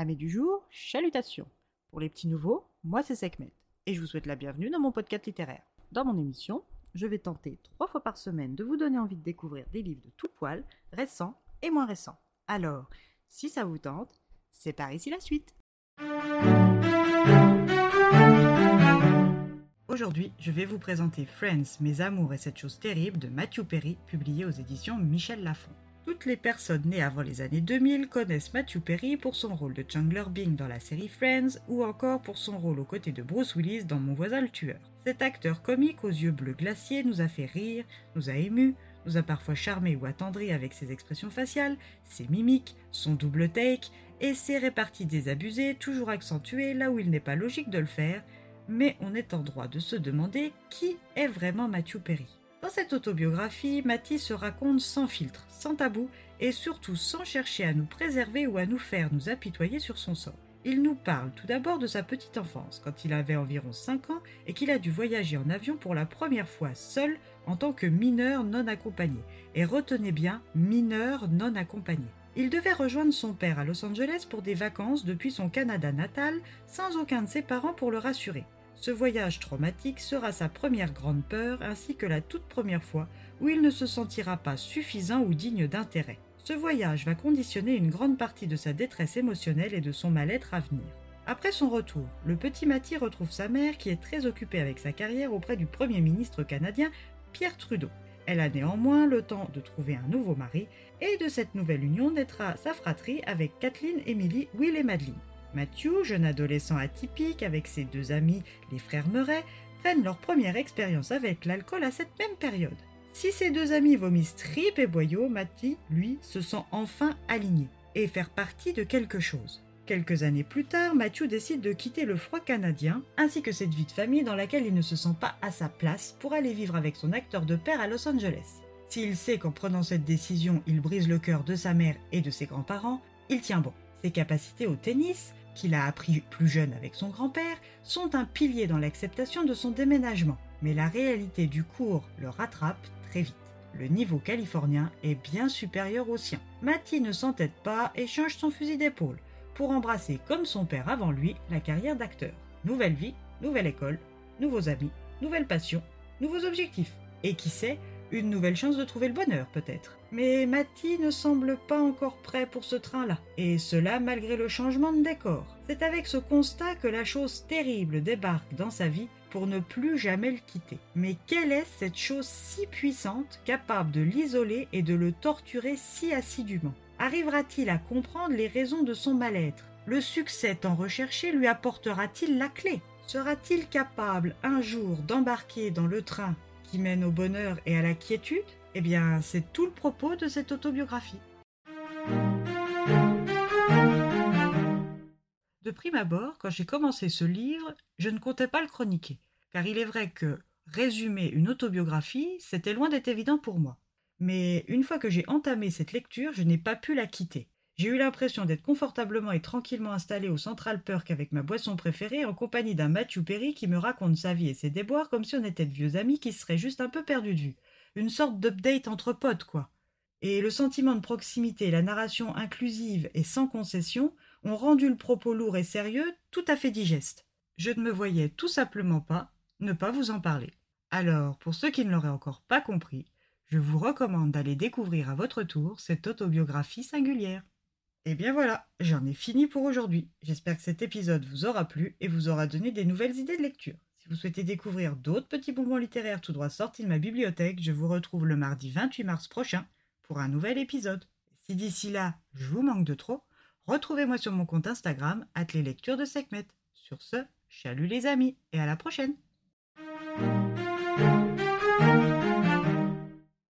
Amis du jour, chalutations. Pour les petits nouveaux, moi c'est Sekhmet et je vous souhaite la bienvenue dans mon podcast littéraire. Dans mon émission, je vais tenter trois fois par semaine de vous donner envie de découvrir des livres de tout poil, récents et moins récents. Alors, si ça vous tente, c'est par ici la suite. Aujourd'hui, je vais vous présenter Friends, Mes amours et cette chose terrible de Matthew Perry, publié aux éditions Michel Lafon. Toutes les personnes nées avant les années 2000 connaissent Matthew Perry pour son rôle de Chandler Bing dans la série Friends ou encore pour son rôle aux côtés de Bruce Willis dans Mon voisin le tueur. Cet acteur comique aux yeux bleus glaciers nous a fait rire, nous a émus, nous a parfois charmé ou attendri avec ses expressions faciales, ses mimiques, son double take et ses réparties désabusées toujours accentuées là où il n'est pas logique de le faire, mais on est en droit de se demander qui est vraiment Matthew Perry. Dans cette autobiographie, Matty se raconte sans filtre, sans tabou et surtout sans chercher à nous préserver ou à nous faire nous apitoyer sur son sort. Il nous parle tout d'abord de sa petite enfance, quand il avait environ 5 ans et qu'il a dû voyager en avion pour la première fois seul en tant que mineur non accompagné. Et retenez bien, mineur non accompagné. Il devait rejoindre son père à Los Angeles pour des vacances depuis son Canada natal, sans aucun de ses parents pour le rassurer. Ce voyage traumatique sera sa première grande peur ainsi que la toute première fois où il ne se sentira pas suffisant ou digne d'intérêt. Ce voyage va conditionner une grande partie de sa détresse émotionnelle et de son mal-être à venir. Après son retour, le petit Matty retrouve sa mère qui est très occupée avec sa carrière auprès du Premier ministre canadien Pierre Trudeau. Elle a néanmoins le temps de trouver un nouveau mari et de cette nouvelle union naîtra sa fratrie avec Kathleen, Emily, Will et Madeleine. Matthew, jeune adolescent atypique avec ses deux amis, les frères Murray, prennent leur première expérience avec l'alcool à cette même période. Si ses deux amis vomissent tripes et boyaux, Matty, lui, se sent enfin aligné et faire partie de quelque chose. Quelques années plus tard, Matthew décide de quitter le froid canadien, ainsi que cette vie de famille dans laquelle il ne se sent pas à sa place pour aller vivre avec son acteur de père à Los Angeles. S'il sait qu'en prenant cette décision, il brise le cœur de sa mère et de ses grands-parents, il tient bon. Ses capacités au tennis, qu'il a appris plus jeune avec son grand-père, sont un pilier dans l'acceptation de son déménagement. Mais la réalité du cours le rattrape très vite. Le niveau californien est bien supérieur au sien. Matty ne s'entête pas et change son fusil d'épaule pour embrasser, comme son père avant lui, la carrière d'acteur. Nouvelle vie, nouvelle école, nouveaux amis, nouvelle passion, nouveaux objectifs. Et qui sait, une nouvelle chance de trouver le bonheur peut-être. Mais Matty ne semble pas encore prêt pour ce train-là, et cela malgré le changement de décor. C'est avec ce constat que la chose terrible débarque dans sa vie pour ne plus jamais le quitter. Mais quelle est cette chose si puissante capable de l'isoler et de le torturer si assidûment? Arrivera-t-il à comprendre les raisons de son mal-être? Le succès tant recherché lui apportera-t-il la clé? Sera-t-il capable un jour d'embarquer dans le train mène au bonheur et à la quiétude Eh bien, c'est tout le propos de cette autobiographie. De prime abord, quand j'ai commencé ce livre, je ne comptais pas le chroniquer, car il est vrai que résumer une autobiographie, c'était loin d'être évident pour moi. Mais une fois que j'ai entamé cette lecture, je n'ai pas pu la quitter. J'ai eu l'impression d'être confortablement et tranquillement installé au Central Perk avec ma boisson préférée en compagnie d'un Matthew Perry qui me raconte sa vie et ses déboires comme si on était de vieux amis qui seraient juste un peu perdus de vue. Une sorte d'update entre potes, quoi. Et le sentiment de proximité, la narration inclusive et sans concession ont rendu le propos lourd et sérieux tout à fait digeste. Je ne me voyais tout simplement pas ne pas vous en parler. Alors, pour ceux qui ne l'auraient encore pas compris, je vous recommande d'aller découvrir à votre tour cette autobiographie singulière. Et bien voilà, j'en ai fini pour aujourd'hui. J'espère que cet épisode vous aura plu et vous aura donné des nouvelles idées de lecture. Si vous souhaitez découvrir d'autres petits bonbons littéraires tout droit sortis de ma bibliothèque, je vous retrouve le mardi 28 mars prochain pour un nouvel épisode. Si d'ici là, je vous manque de trop, retrouvez-moi sur mon compte Instagram, les lectures de Sekhmet. Sur ce, chalut les amis et à la prochaine!